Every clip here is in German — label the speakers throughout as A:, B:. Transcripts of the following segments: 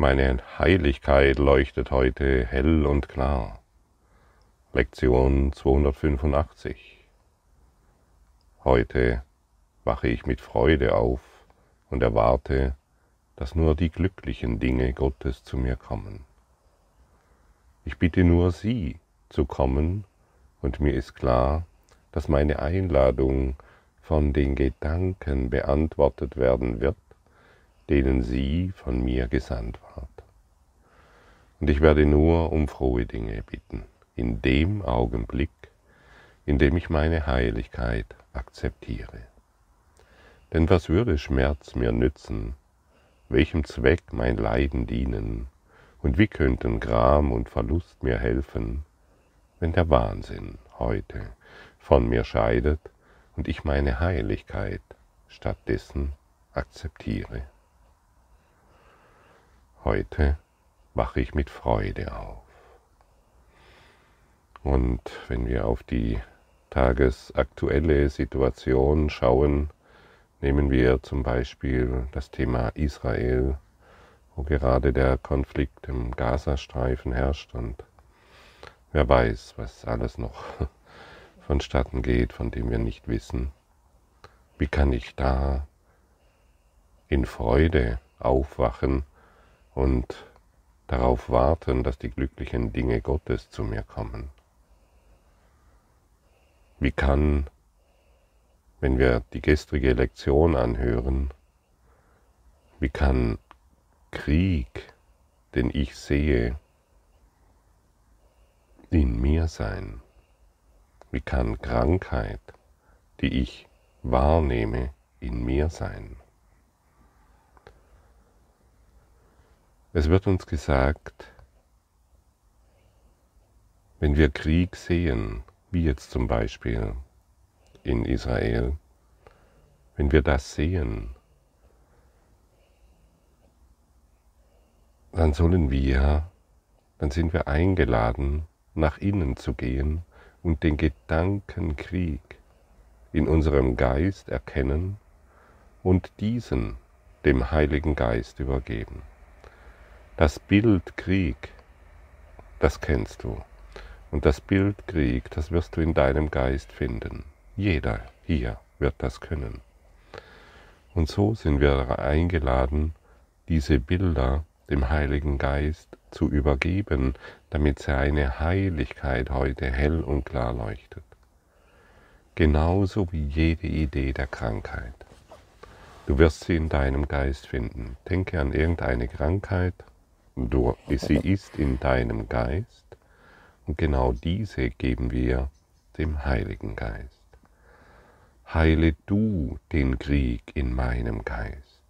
A: Meine Heiligkeit leuchtet heute hell und klar. Lektion 285. Heute wache ich mit Freude auf und erwarte, dass nur die glücklichen Dinge Gottes zu mir kommen. Ich bitte nur Sie zu kommen und mir ist klar, dass meine Einladung von den Gedanken beantwortet werden wird, denen sie von mir gesandt ward. Und ich werde nur um frohe Dinge bitten, in dem Augenblick, in dem ich meine Heiligkeit akzeptiere. Denn was würde Schmerz mir nützen, welchem Zweck mein Leiden dienen, und wie könnten Gram und Verlust mir helfen, wenn der Wahnsinn heute von mir scheidet und ich meine Heiligkeit stattdessen akzeptiere. Heute wache ich mit Freude auf. Und wenn wir auf die tagesaktuelle Situation schauen, nehmen wir zum Beispiel das Thema Israel, wo gerade der Konflikt im Gazastreifen herrscht und wer weiß, was alles noch vonstatten geht, von dem wir nicht wissen. Wie kann ich da in Freude aufwachen und darauf warten, dass die glücklichen Dinge Gottes zu mir kommen. Wie kann, wenn wir die gestrige Lektion anhören, wie kann Krieg, den ich sehe, in mir sein? Wie kann Krankheit, die ich wahrnehme, in mir sein? Es wird uns gesagt, wenn wir Krieg sehen, wie jetzt zum Beispiel in Israel, wenn wir das sehen, dann sollen wir, dann sind wir eingeladen, nach innen zu gehen und den Gedankenkrieg in unserem Geist erkennen und diesen dem Heiligen Geist übergeben. Das Bild Krieg, das kennst du. Und das Bild Krieg, das wirst du in deinem Geist finden. Jeder hier wird das können. Und so sind wir eingeladen, diese Bilder dem Heiligen Geist zu übergeben, damit seine Heiligkeit heute hell und klar leuchtet. Genauso wie jede Idee der Krankheit. Du wirst sie in deinem Geist finden. Denke an irgendeine Krankheit, Du, sie ist in deinem Geist und genau diese geben wir dem Heiligen Geist. Heile du den Krieg in meinem Geist.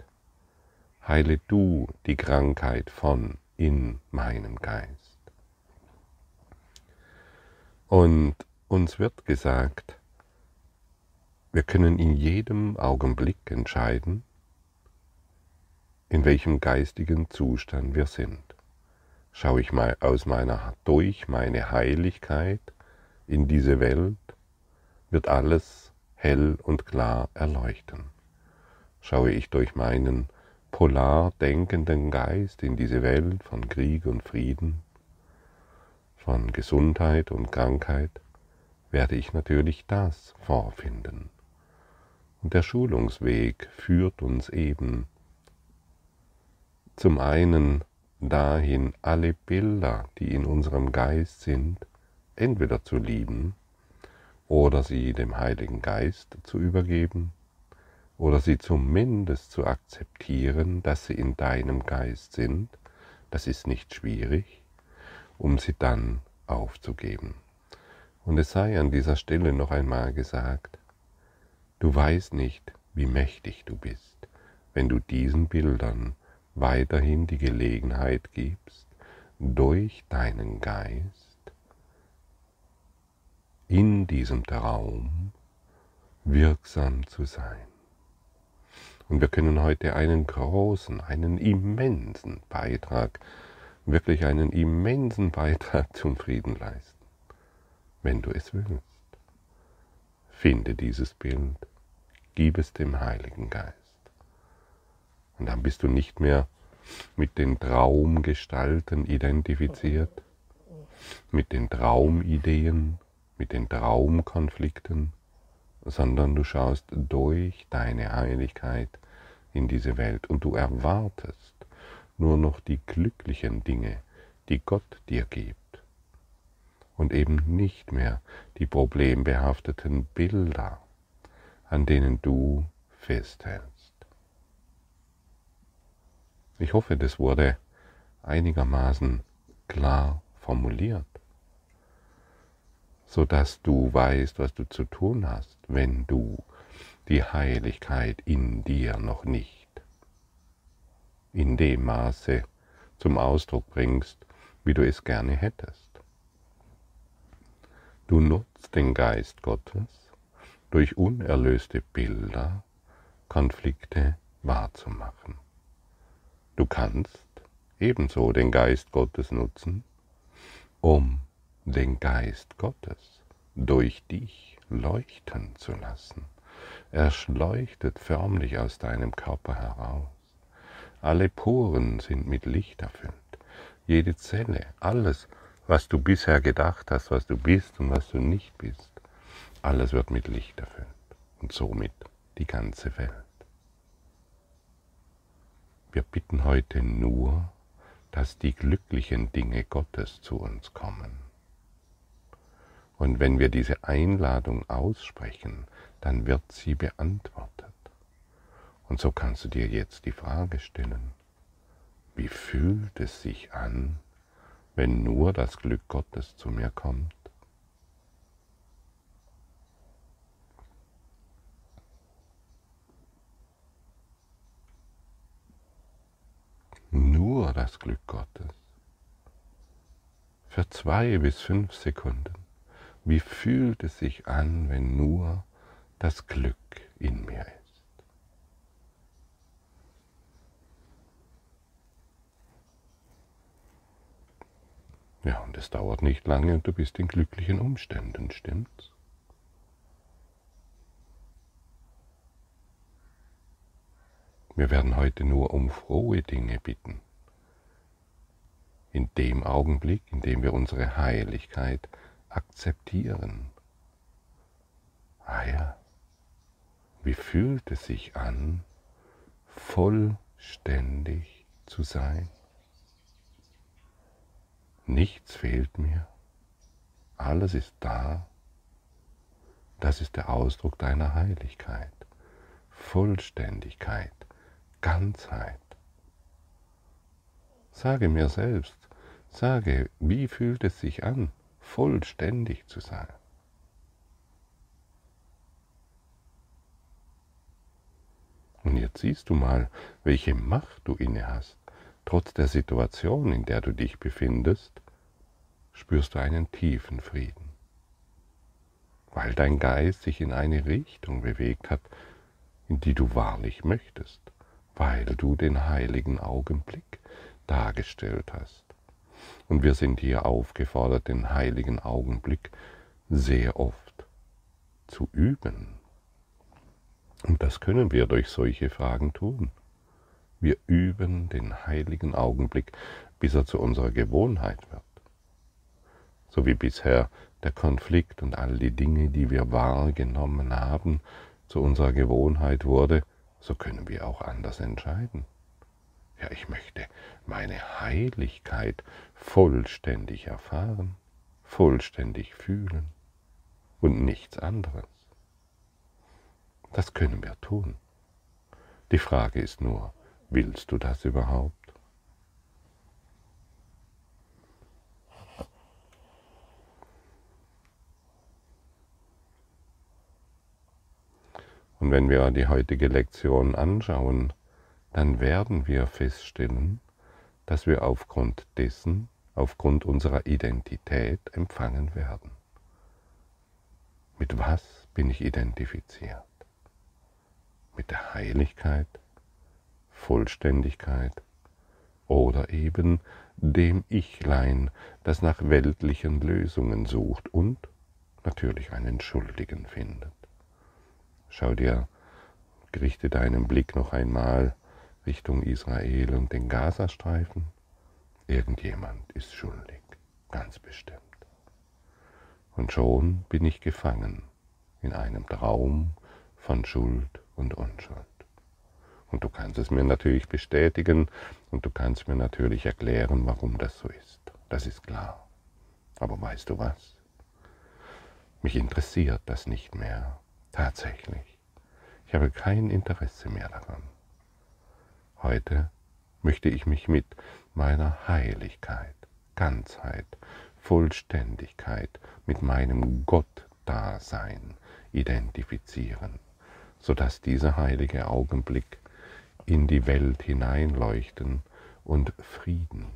A: Heile du die Krankheit von in meinem Geist. Und uns wird gesagt, wir können in jedem Augenblick entscheiden, in welchem geistigen Zustand wir sind. Schaue ich mal aus meiner, durch meine Heiligkeit in diese Welt, wird alles hell und klar erleuchten. Schaue ich durch meinen polar denkenden Geist in diese Welt von Krieg und Frieden, von Gesundheit und Krankheit, werde ich natürlich das vorfinden. Und der Schulungsweg führt uns eben zum einen dahin, alle Bilder, die in unserem Geist sind, entweder zu lieben oder sie dem Heiligen Geist zu übergeben oder sie zumindest zu akzeptieren, dass sie in deinem Geist sind, das ist nicht schwierig, um sie dann aufzugeben. Und es sei an dieser Stelle noch einmal gesagt, du weißt nicht, wie mächtig du bist, wenn du diesen Bildern weiterhin die Gelegenheit gibst, durch deinen Geist in diesem Traum wirksam zu sein. Und wir können heute einen großen, einen immensen Beitrag, wirklich einen immensen Beitrag zum Frieden leisten, wenn du es willst. Finde dieses Bild, gib es dem Heiligen Geist. Und dann bist du nicht mehr mit den Traumgestalten identifiziert, mit den Traumideen, mit den Traumkonflikten, sondern du schaust durch deine Heiligkeit in diese Welt und du erwartest nur noch die glücklichen Dinge, die Gott dir gibt und eben nicht mehr die problembehafteten Bilder, an denen du festhältst. Ich hoffe, das wurde einigermaßen klar formuliert, so dass du weißt, was du zu tun hast, wenn du die Heiligkeit in dir noch nicht in dem Maße zum Ausdruck bringst, wie du es gerne hättest. Du nutzt den Geist Gottes durch unerlöste Bilder, Konflikte wahrzumachen. Du kannst ebenso den Geist Gottes nutzen, um den Geist Gottes durch dich leuchten zu lassen. Er leuchtet förmlich aus deinem Körper heraus. Alle Poren sind mit Licht erfüllt. Jede Zelle, alles, was du bisher gedacht hast, was du bist und was du nicht bist, alles wird mit Licht erfüllt und somit die ganze Welt. Wir bitten heute nur, dass die glücklichen Dinge Gottes zu uns kommen. Und wenn wir diese Einladung aussprechen, dann wird sie beantwortet. Und so kannst du dir jetzt die Frage stellen, wie fühlt es sich an, wenn nur das Glück Gottes zu mir kommt? Nur das Glück Gottes. Für zwei bis fünf Sekunden. Wie fühlt es sich an, wenn nur das Glück in mir ist? Ja, und es dauert nicht lange und du bist in glücklichen Umständen, stimmt's? Wir werden heute nur um frohe Dinge bitten. In dem Augenblick, in dem wir unsere Heiligkeit akzeptieren. Ah ja, wie fühlt es sich an, vollständig zu sein? Nichts fehlt mir. Alles ist da. Das ist der Ausdruck deiner Heiligkeit. Vollständigkeit, Ganzheit. Sage mir selbst, sage, wie fühlt es sich an, vollständig zu sein? Und jetzt siehst du mal, welche Macht du inne hast. Trotz der Situation, in der du dich befindest, spürst du einen tiefen Frieden, weil dein Geist sich in eine Richtung bewegt hat, in die du wahrlich möchtest, weil du den heiligen Augenblick dargestellt hast. Und wir sind hier aufgefordert, den heiligen Augenblick sehr oft zu üben. Und das können wir durch solche Fragen tun. Wir üben den heiligen Augenblick, bis er zu unserer Gewohnheit wird. So wie bisher der Konflikt und all die Dinge, die wir wahrgenommen haben, zu unserer Gewohnheit wurde, so können wir auch anders entscheiden. Ja, ich möchte meine Heiligkeit vollständig erfahren, vollständig fühlen und nichts anderes. Das können wir tun. Die Frage ist nur, Willst du das überhaupt? Und wenn wir die heutige Lektion anschauen, dann werden wir feststellen, dass wir aufgrund dessen, aufgrund unserer Identität empfangen werden. Mit was bin ich identifiziert? Mit der Heiligkeit, Vollständigkeit oder eben dem Ichlein, das nach weltlichen Lösungen sucht und natürlich einen Schuldigen findet. Schau dir, richte deinen Blick noch einmal Richtung Israel und den Gazastreifen? Irgendjemand ist schuldig, ganz bestimmt. Und schon bin ich gefangen in einem Traum von Schuld und Unschuld. Und du kannst es mir natürlich bestätigen und du kannst mir natürlich erklären, warum das so ist. Das ist klar. Aber weißt du was? Mich interessiert das nicht mehr. Tatsächlich. Ich habe kein Interesse mehr daran. Heute möchte ich mich mit meiner Heiligkeit, Ganzheit, Vollständigkeit, mit meinem Gottdasein identifizieren, sodass dieser heilige Augenblick in die Welt hineinleuchten und Frieden,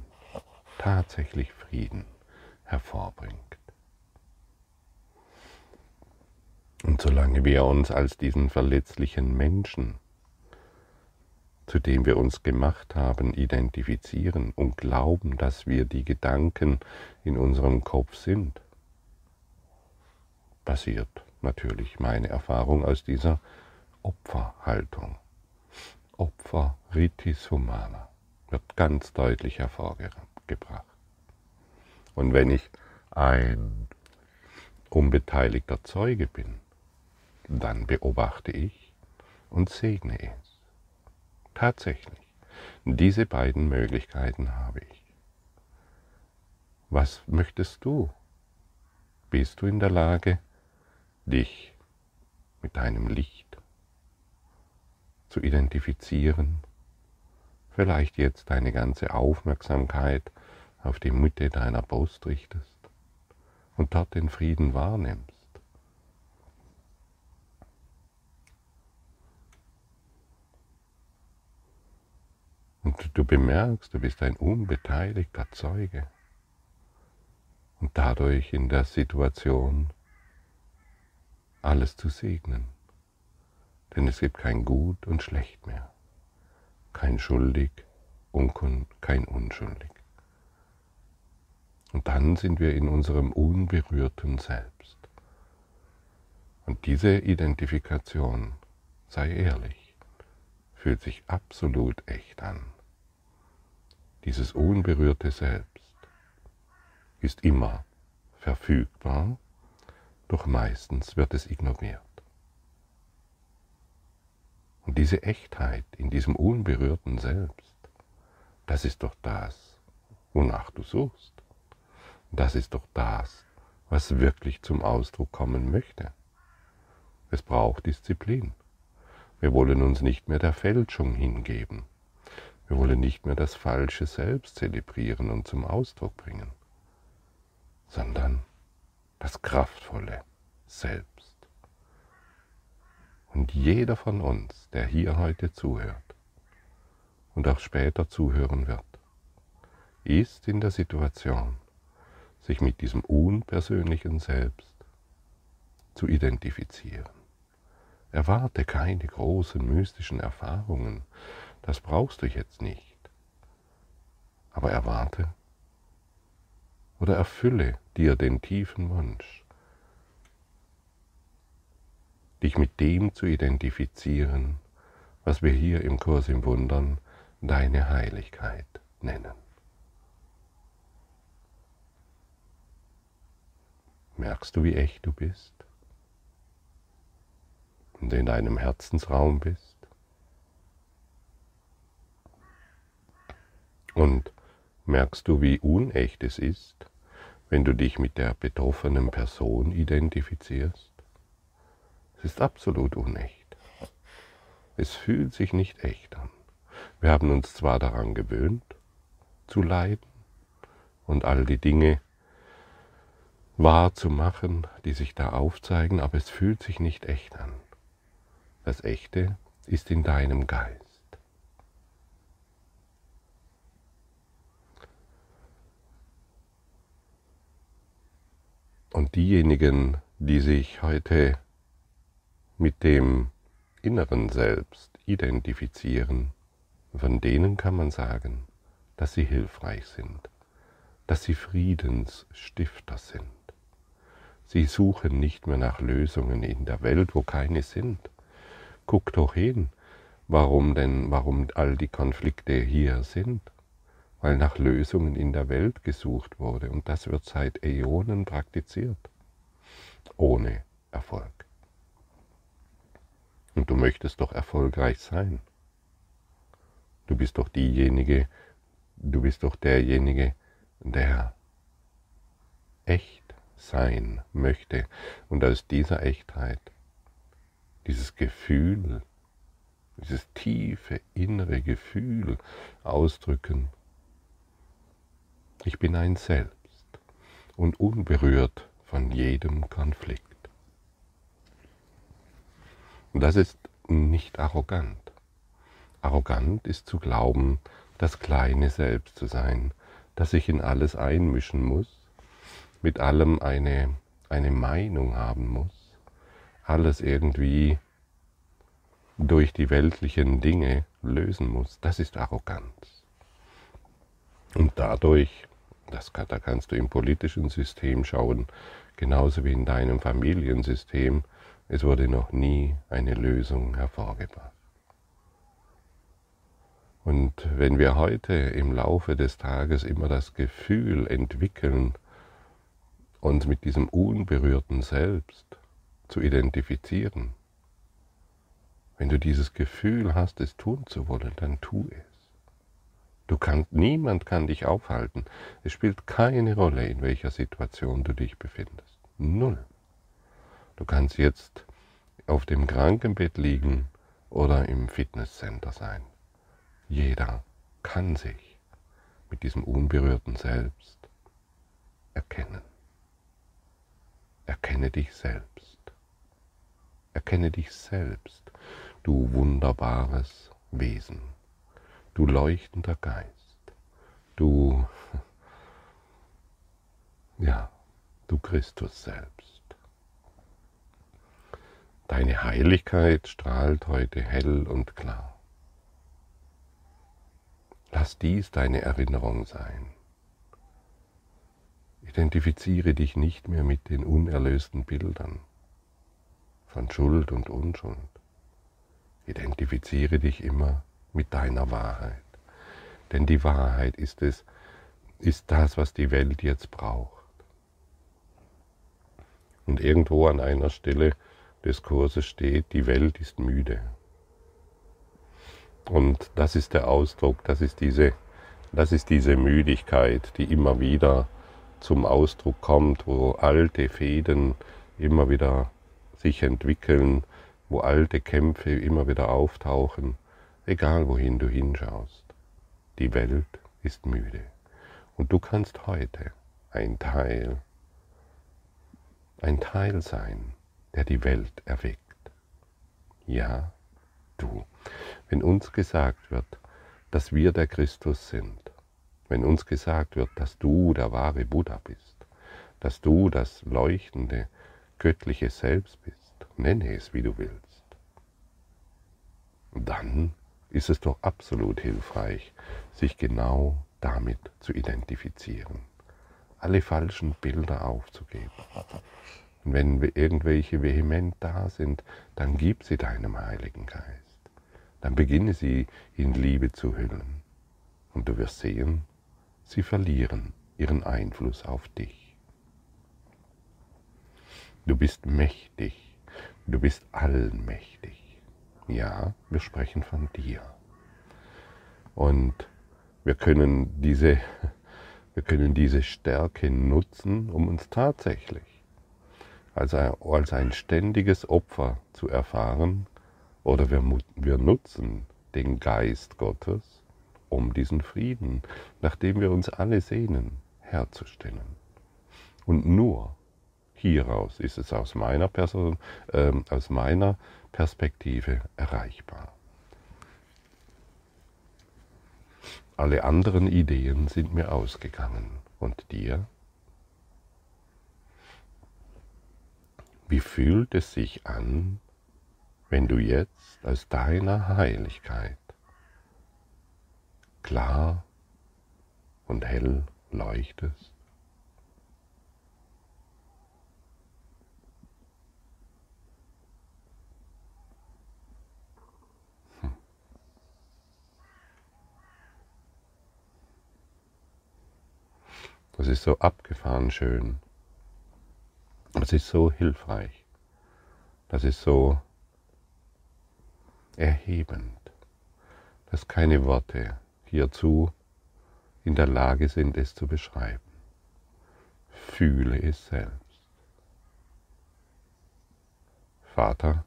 A: tatsächlich Frieden hervorbringt. Und solange wir uns als diesen verletzlichen Menschen, zu dem wir uns gemacht haben, identifizieren und glauben, dass wir die Gedanken in unserem Kopf sind, passiert natürlich meine Erfahrung aus dieser Opferhaltung. Opfer Ritis Humana wird ganz deutlich hervorgebracht. Und wenn ich ein unbeteiligter Zeuge bin, dann beobachte ich und segne es. Tatsächlich, diese beiden Möglichkeiten habe ich. Was möchtest du? Bist du in der Lage, dich mit deinem Licht zu identifizieren, vielleicht jetzt deine ganze Aufmerksamkeit auf die Mitte deiner Brust richtest und dort den Frieden wahrnimmst. Und du bemerkst, du bist ein unbeteiligter Zeuge und dadurch in der Situation alles zu segnen. Denn es gibt kein Gut und Schlecht mehr, kein Schuldig und kein Unschuldig. Und dann sind wir in unserem unberührten Selbst. Und diese Identifikation, sei ehrlich, fühlt sich absolut echt an. Dieses unberührte Selbst ist immer verfügbar doch meistens wird es ignoriert. Und diese Echtheit in diesem unberührten Selbst, das ist doch das, wonach du suchst. Das ist doch das, was wirklich zum Ausdruck kommen möchte. Es braucht Disziplin. Wir wollen uns nicht mehr der Fälschung hingeben. Wir wollen nicht mehr das falsche Selbst zelebrieren und zum Ausdruck bringen, sondern das kraftvolle Selbst. Und jeder von uns, der hier heute zuhört und auch später zuhören wird, ist in der Situation, sich mit diesem unpersönlichen Selbst zu identifizieren. Erwarte keine großen mystischen Erfahrungen, das brauchst du jetzt nicht. Aber erwarte oder erfülle dir den tiefen Wunsch, dich mit dem zu identifizieren, was wir hier im Kurs im Wundern deine Heiligkeit nennen. Merkst du, wie echt du bist und in deinem Herzensraum bist? Und merkst du, wie unecht es ist, wenn du dich mit der betroffenen Person identifizierst? Es ist absolut unecht. Es fühlt sich nicht echt an. Wir haben uns zwar daran gewöhnt, zu leiden und all die Dinge wahrzumachen, die sich da aufzeigen, aber es fühlt sich nicht echt an. Das Echte ist in deinem Geist. Und diejenigen, die sich heute mit dem inneren Selbst identifizieren, von denen kann man sagen, dass sie hilfreich sind, dass sie Friedensstifter sind. Sie suchen nicht mehr nach Lösungen in der Welt, wo keine sind. Guck doch hin, warum denn, warum all die Konflikte hier sind, weil nach Lösungen in der Welt gesucht wurde und das wird seit Äonen praktiziert, ohne Erfolg. Und du möchtest doch erfolgreich sein. Du bist doch diejenige, du bist doch derjenige, der echt sein möchte und aus dieser Echtheit dieses Gefühl, dieses tiefe innere Gefühl ausdrücken. Ich bin ein Selbst und unberührt von jedem Konflikt. Das ist nicht arrogant. Arrogant ist zu glauben, das kleine Selbst zu sein, das sich in alles einmischen muss, mit allem eine, eine Meinung haben muss, alles irgendwie durch die weltlichen Dinge lösen muss. Das ist Arroganz. Und dadurch, das, da kannst du im politischen System schauen, genauso wie in deinem Familiensystem, es wurde noch nie eine Lösung hervorgebracht. Und wenn wir heute im Laufe des Tages immer das Gefühl entwickeln, uns mit diesem unberührten Selbst zu identifizieren, wenn du dieses Gefühl hast, es tun zu wollen, dann tu es. Du kannst, niemand kann dich aufhalten. Es spielt keine Rolle, in welcher Situation du dich befindest. Null. Du kannst jetzt auf dem Krankenbett liegen oder im Fitnesscenter sein. Jeder kann sich mit diesem unberührten Selbst erkennen. Erkenne dich selbst. Erkenne dich selbst, du wunderbares Wesen, du leuchtender Geist, du, ja, du Christus selbst. Deine Heiligkeit strahlt heute hell und klar. Lass dies deine Erinnerung sein. Identifiziere dich nicht mehr mit den unerlösten Bildern von Schuld und Unschuld. Identifiziere dich immer mit deiner Wahrheit. Denn die Wahrheit ist es, ist das, was die Welt jetzt braucht. Und irgendwo an einer Stelle des Kurses steht, die Welt ist müde. Und das ist der Ausdruck, das ist diese, das ist diese Müdigkeit, die immer wieder zum Ausdruck kommt, wo alte Fäden immer wieder sich entwickeln, wo alte Kämpfe immer wieder auftauchen, egal wohin du hinschaust. Die Welt ist müde. Und du kannst heute ein Teil, ein Teil sein der die Welt erweckt. Ja, du. Wenn uns gesagt wird, dass wir der Christus sind, wenn uns gesagt wird, dass du der wahre Buddha bist, dass du das leuchtende, göttliche Selbst bist, nenne es wie du willst, dann ist es doch absolut hilfreich, sich genau damit zu identifizieren, alle falschen Bilder aufzugeben und wenn irgendwelche vehement da sind, dann gib sie deinem Heiligen Geist. Dann beginne sie in Liebe zu hüllen. Und du wirst sehen, sie verlieren ihren Einfluss auf dich. Du bist mächtig, du bist allmächtig. Ja, wir sprechen von dir. Und wir können diese, wir können diese Stärke nutzen, um uns tatsächlich als ein, als ein ständiges Opfer zu erfahren oder wir, wir nutzen den Geist Gottes, um diesen Frieden, nach dem wir uns alle sehnen, herzustellen. Und nur hieraus ist es aus meiner, Person, äh, aus meiner Perspektive erreichbar. Alle anderen Ideen sind mir ausgegangen. Und dir? Wie fühlt es sich an, wenn du jetzt aus deiner Heiligkeit klar und hell leuchtest? Das ist so abgefahren schön. Das ist so hilfreich. Das ist so erhebend, dass keine Worte hierzu in der Lage sind, es zu beschreiben. Fühle es selbst. Vater,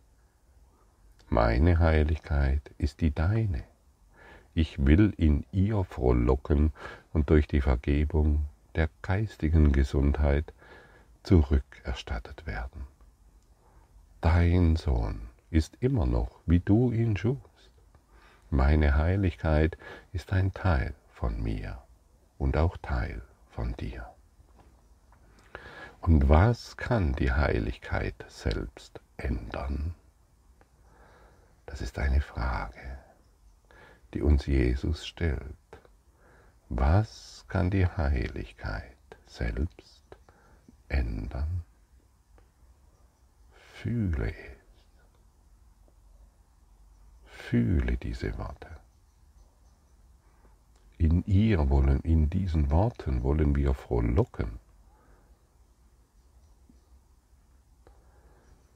A: meine Heiligkeit ist die deine. Ich will in ihr frohlocken und durch die Vergebung der geistigen Gesundheit zurückerstattet werden. Dein Sohn ist immer noch, wie du ihn schufst. Meine Heiligkeit ist ein Teil von mir und auch Teil von dir. Und was kann die Heiligkeit selbst ändern? Das ist eine Frage, die uns Jesus stellt. Was kann die Heiligkeit selbst ändern? Fühle es. Fühle diese Worte. In ihr wollen, in diesen Worten wollen wir frohlocken.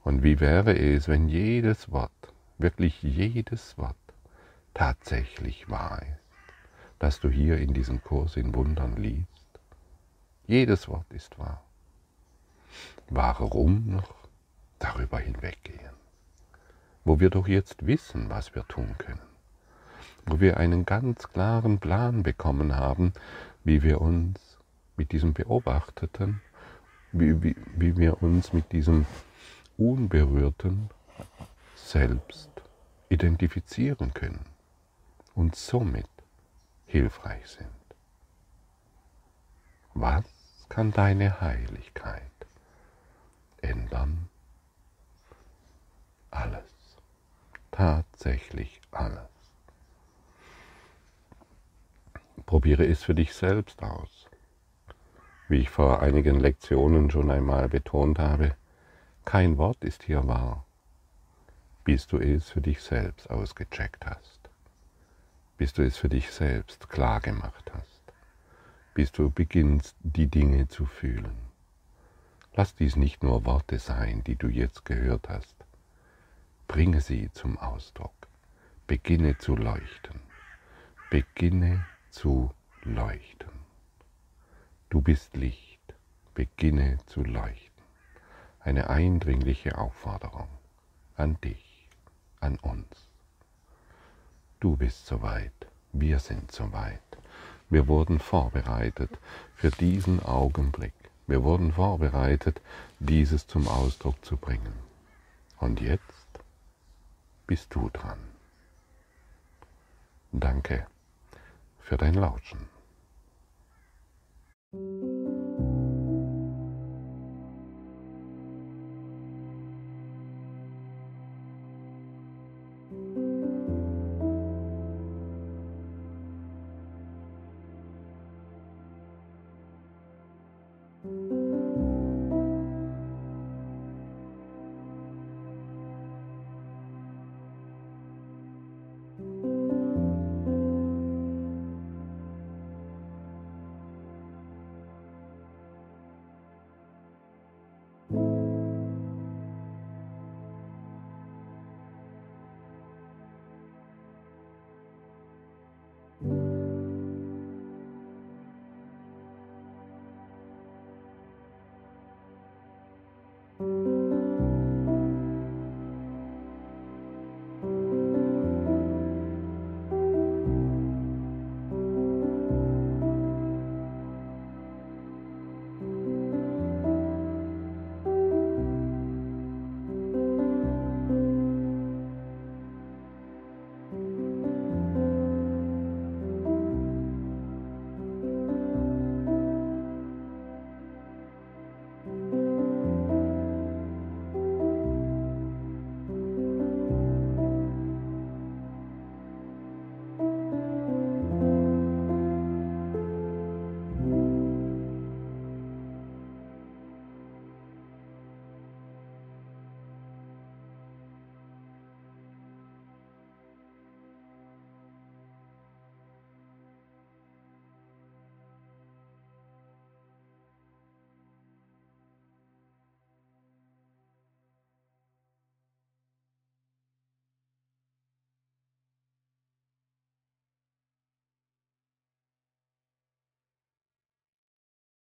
A: Und wie wäre es, wenn jedes Wort, wirklich jedes Wort tatsächlich wahr ist, das du hier in diesem Kurs in Wundern liest? Jedes Wort ist wahr. Warum noch darüber hinweggehen? Wo wir doch jetzt wissen, was wir tun können. Wo wir einen ganz klaren Plan bekommen haben, wie wir uns mit diesem Beobachteten, wie, wie, wie wir uns mit diesem Unberührten selbst identifizieren können und somit hilfreich sind. Was kann deine Heiligkeit ändern? Alles, tatsächlich alles. Probiere es für dich selbst aus. Wie ich vor einigen Lektionen schon einmal betont habe, kein Wort ist hier wahr bis du es für dich selbst ausgecheckt hast, bis du es für dich selbst klar gemacht hast, bis du beginnst, die Dinge zu fühlen. Lass dies nicht nur Worte sein, die du jetzt gehört hast. Bringe sie zum Ausdruck. Beginne zu leuchten. Beginne zu leuchten. Du bist Licht. Beginne zu leuchten. Eine eindringliche Aufforderung an dich an uns. Du bist soweit, wir sind soweit. Wir wurden vorbereitet für diesen Augenblick. Wir wurden vorbereitet, dieses zum Ausdruck zu bringen. Und jetzt bist du dran. Danke für dein Lauschen.